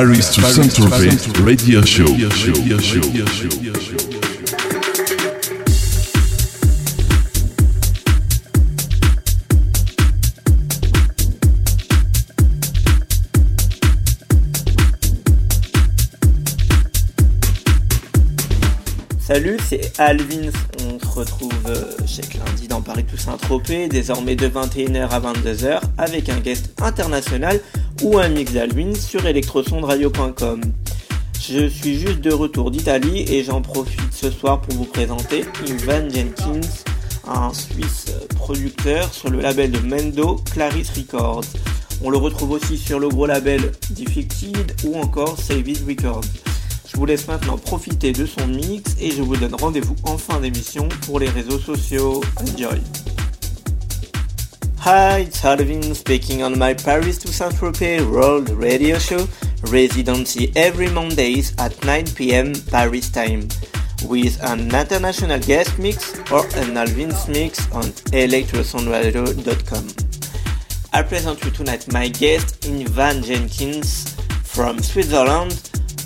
Paris to Saint-Tropez Radio Show. Salut, c'est Alvin. On se retrouve euh, chaque lundi dans Paris Toussaint Tropez, désormais de 21h à 22h, avec un guest international ou un mix d'Alvin sur electrosondradio.com. Je suis juste de retour d'Italie et j'en profite ce soir pour vous présenter Ivan Jenkins, un Suisse producteur sur le label de Mendo Claris Records. On le retrouve aussi sur le gros label Defected ou encore Save It Records. Je vous laisse maintenant profiter de son mix et je vous donne rendez-vous en fin d'émission pour les réseaux sociaux. Enjoy! Hi, it's Alvin speaking on my Paris to Saint-Tropez World Radio Show, residency every Mondays at 9 pm Paris time, with an international guest mix or an Alvin's mix on electrosondradio.com. I present you tonight my guest, Ivan Jenkins from Switzerland,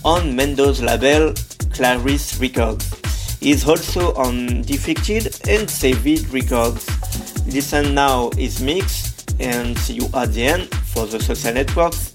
on Mendo's label Clarice Records. He's also on Defected and Saved Records. Listen now is Mix and see you at the end for the social networks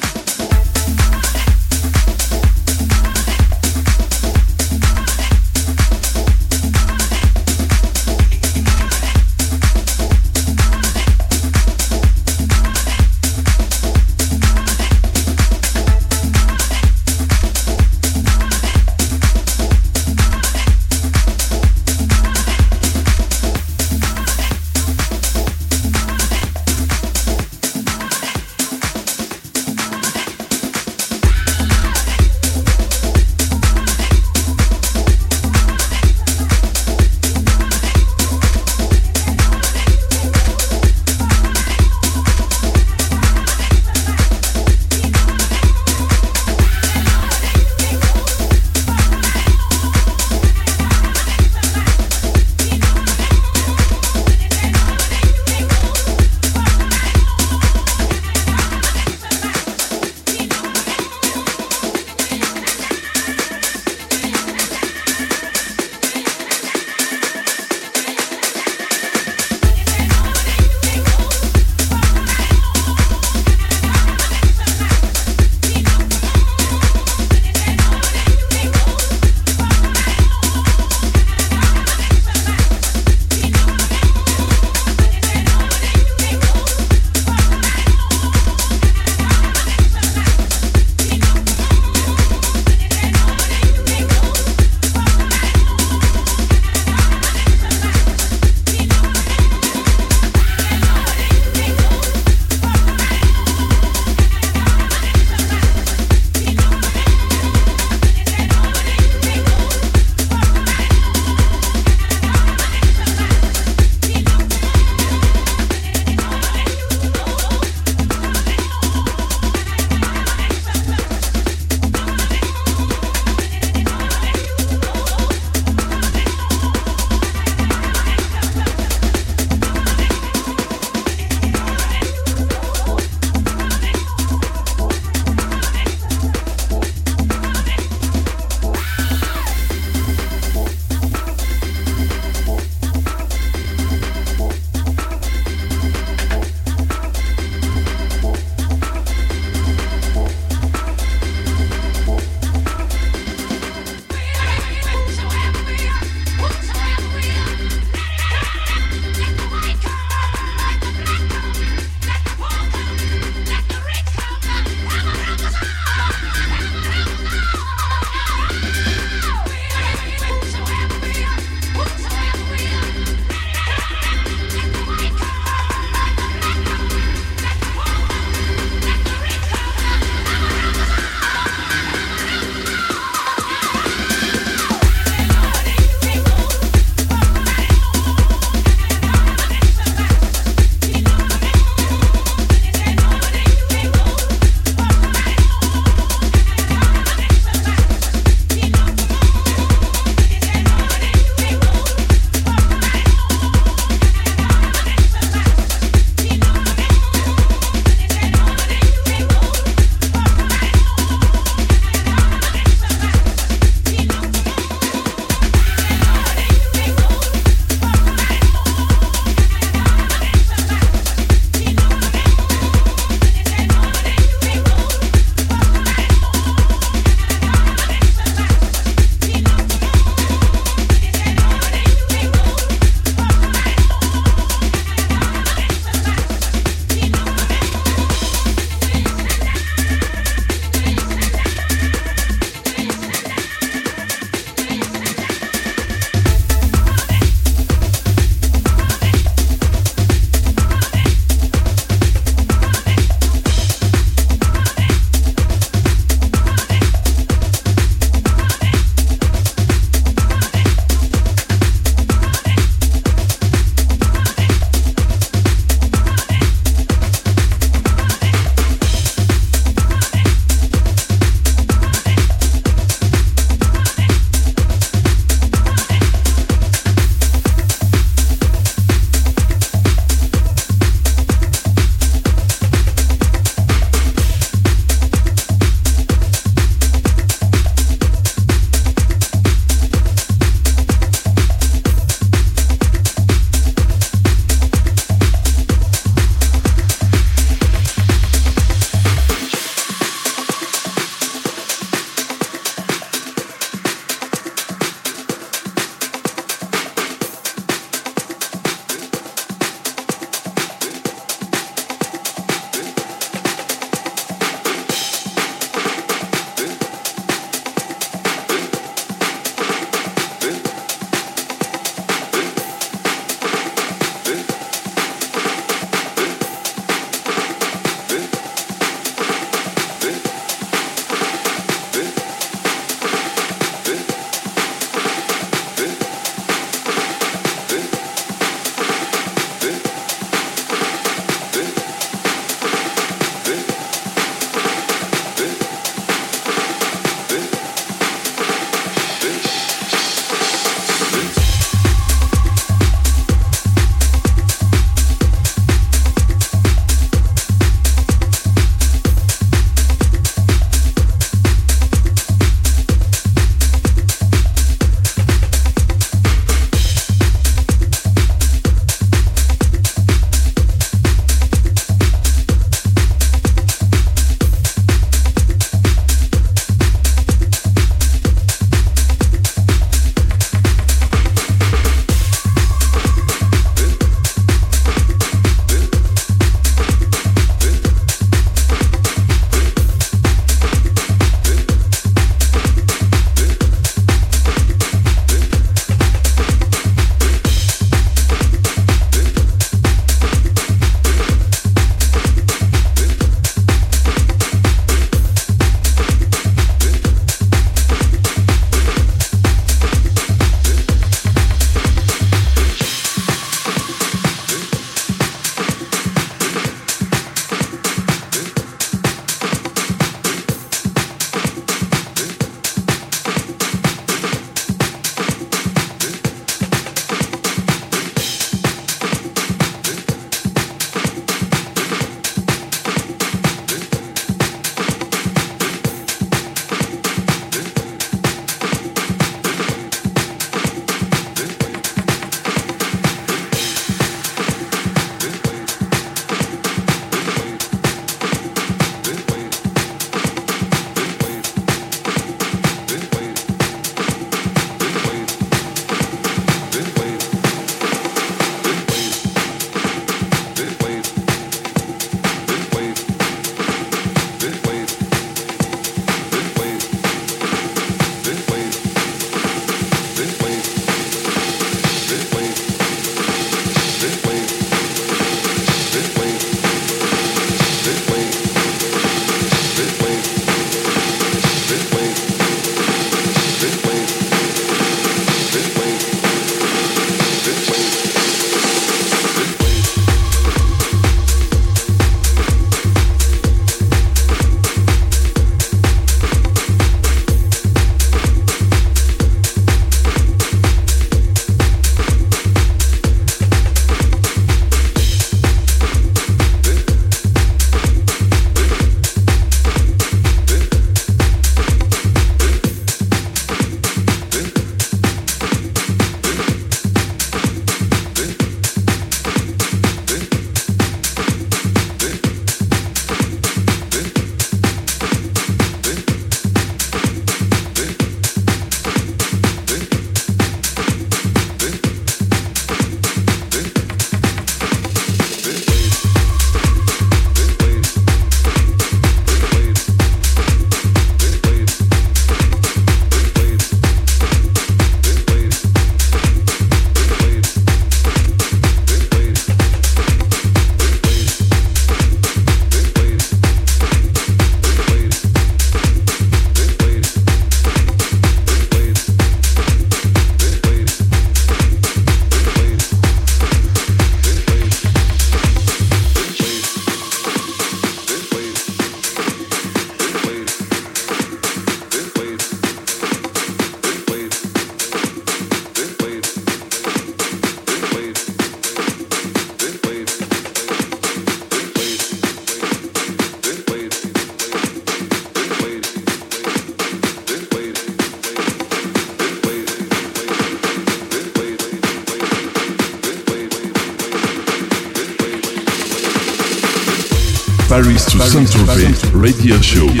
Show.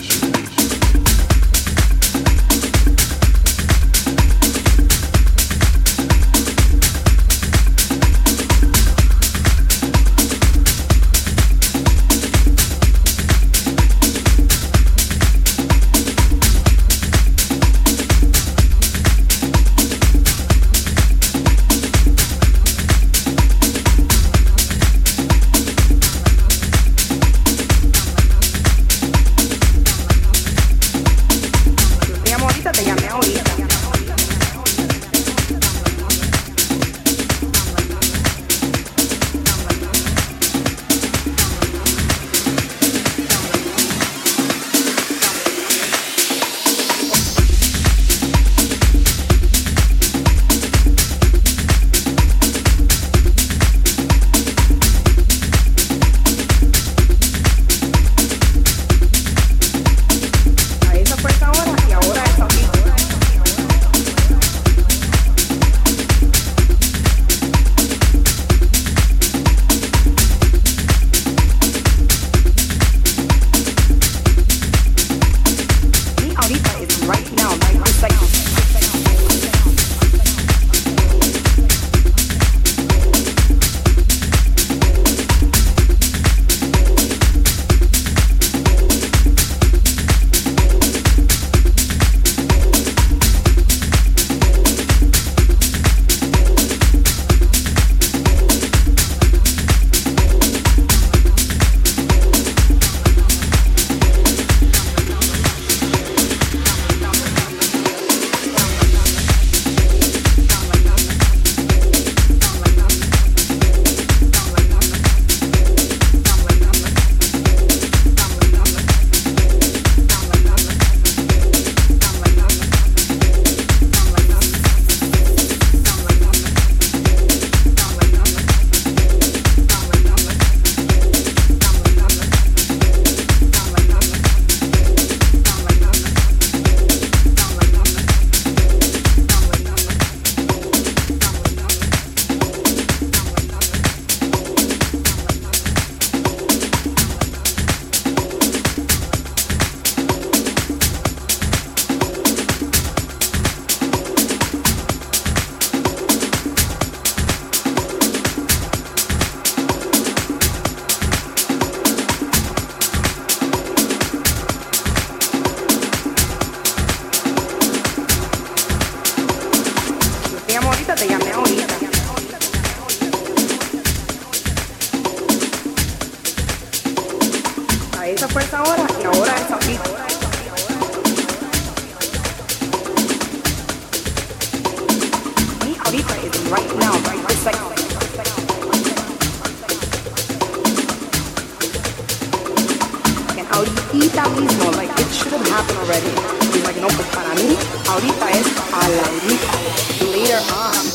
fuerza ahora y ahora es aquí. Right now, right this second. mismo, like it should have happened already. He's like, no, para mí, ahorita es a la ahorita, later on.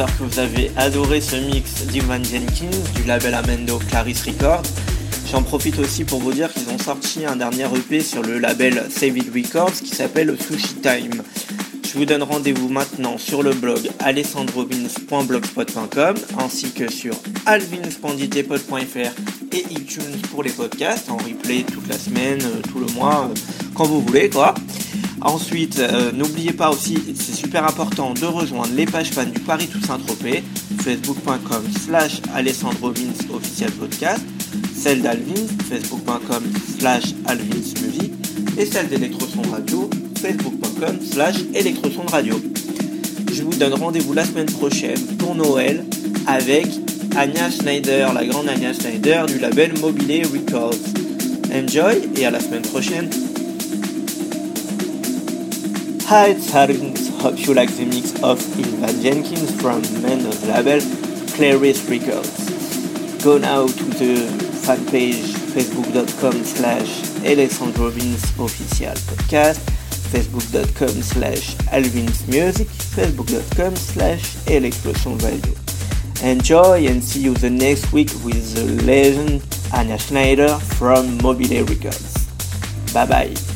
J'espère que vous avez adoré ce mix d'Ivan Jenkins du label Amendo Clarice Records. J'en profite aussi pour vous dire qu'ils ont sorti un dernier EP sur le label Save It Records qui s'appelle Sushi Time. Je vous donne rendez-vous maintenant sur le blog alessandrovins.blogspot.com ainsi que sur alvins.djpod.fr et iTunes pour les podcasts en replay toute la semaine, euh, tout le mois, euh, quand vous voulez quoi. Ensuite, euh, n'oubliez pas aussi, super important de rejoindre les pages fans du Paris Toussaint Tropez, facebook.com slash Alessandro official podcast, celle d'Alvins, facebook.com slash Alvins Music, et celle d'Electroson Radio, facebook.com slash Electroson Radio. Je vous donne rendez-vous la semaine prochaine pour Noël avec Anya Schneider, la grande Anya Schneider du label Mobile Records. Enjoy et à la semaine prochaine. Hi, it's Harins. Hope you like the mix of Ivan Jenkins from Men's label Clarice Records. Go now to the fan page facebook.com slash Alessandro official podcast, facebook.com slash Alvin's music, facebook.com slash Electroson. Enjoy and see you the next week with the legend Anya Schneider from Mobile Records. Bye bye.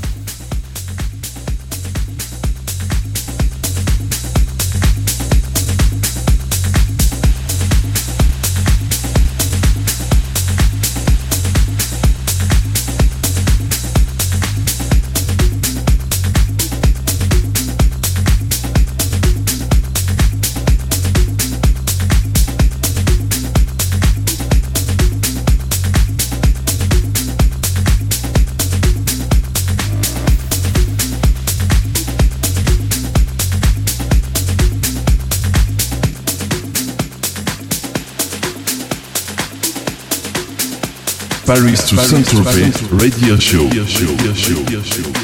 To Saint-Tropez Radio Show. Radio Show. Paris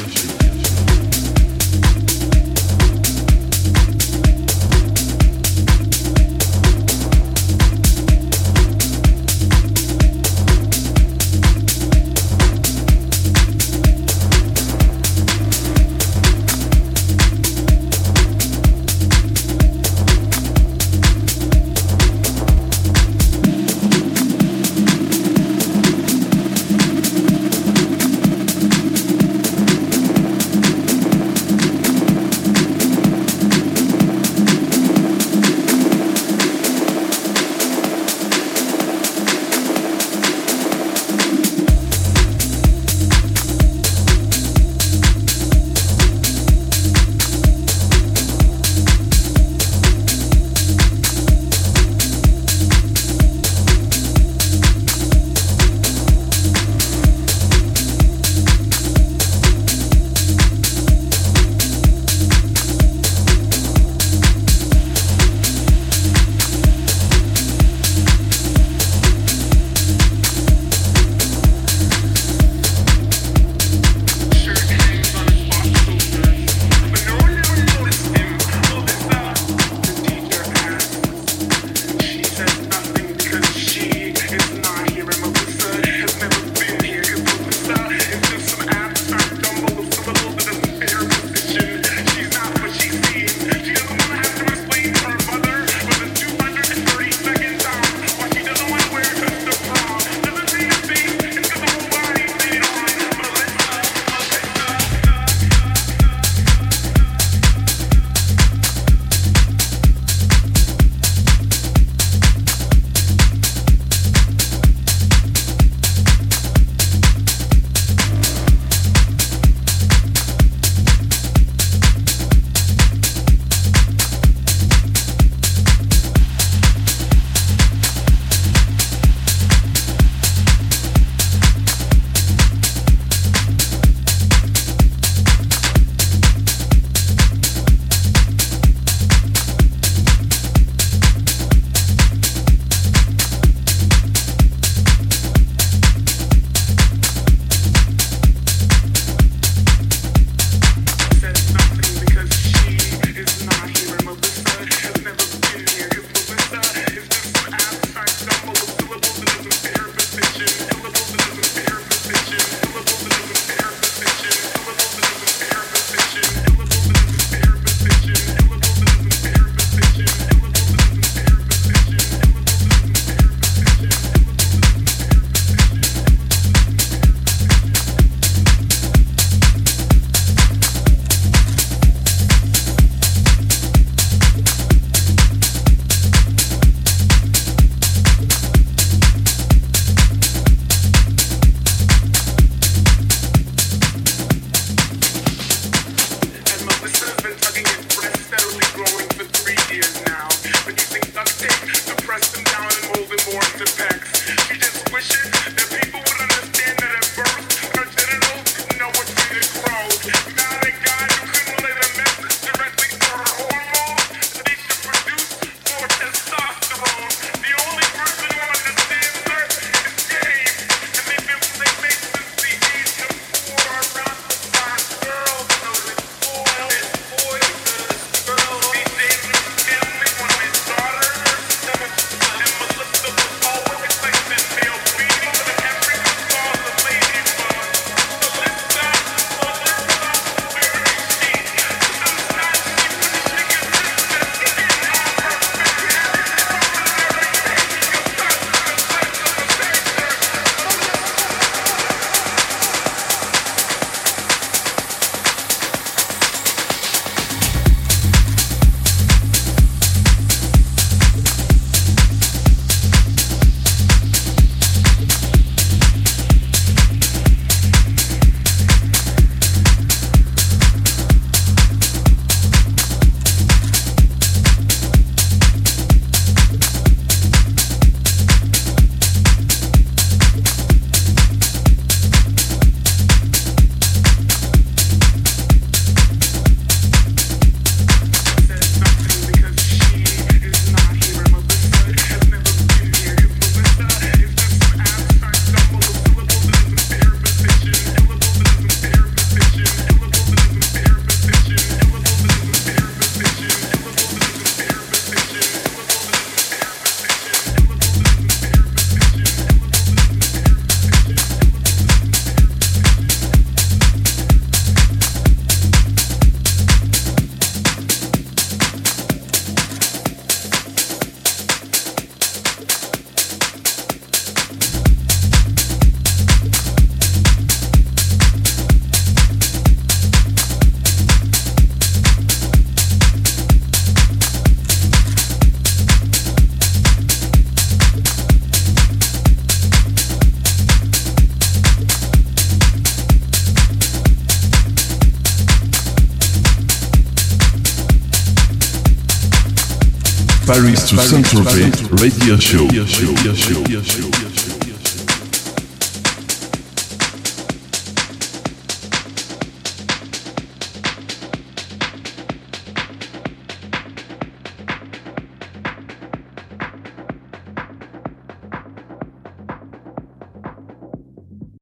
to Saint-Tropez Radio Show. Radio Show. Radio Show.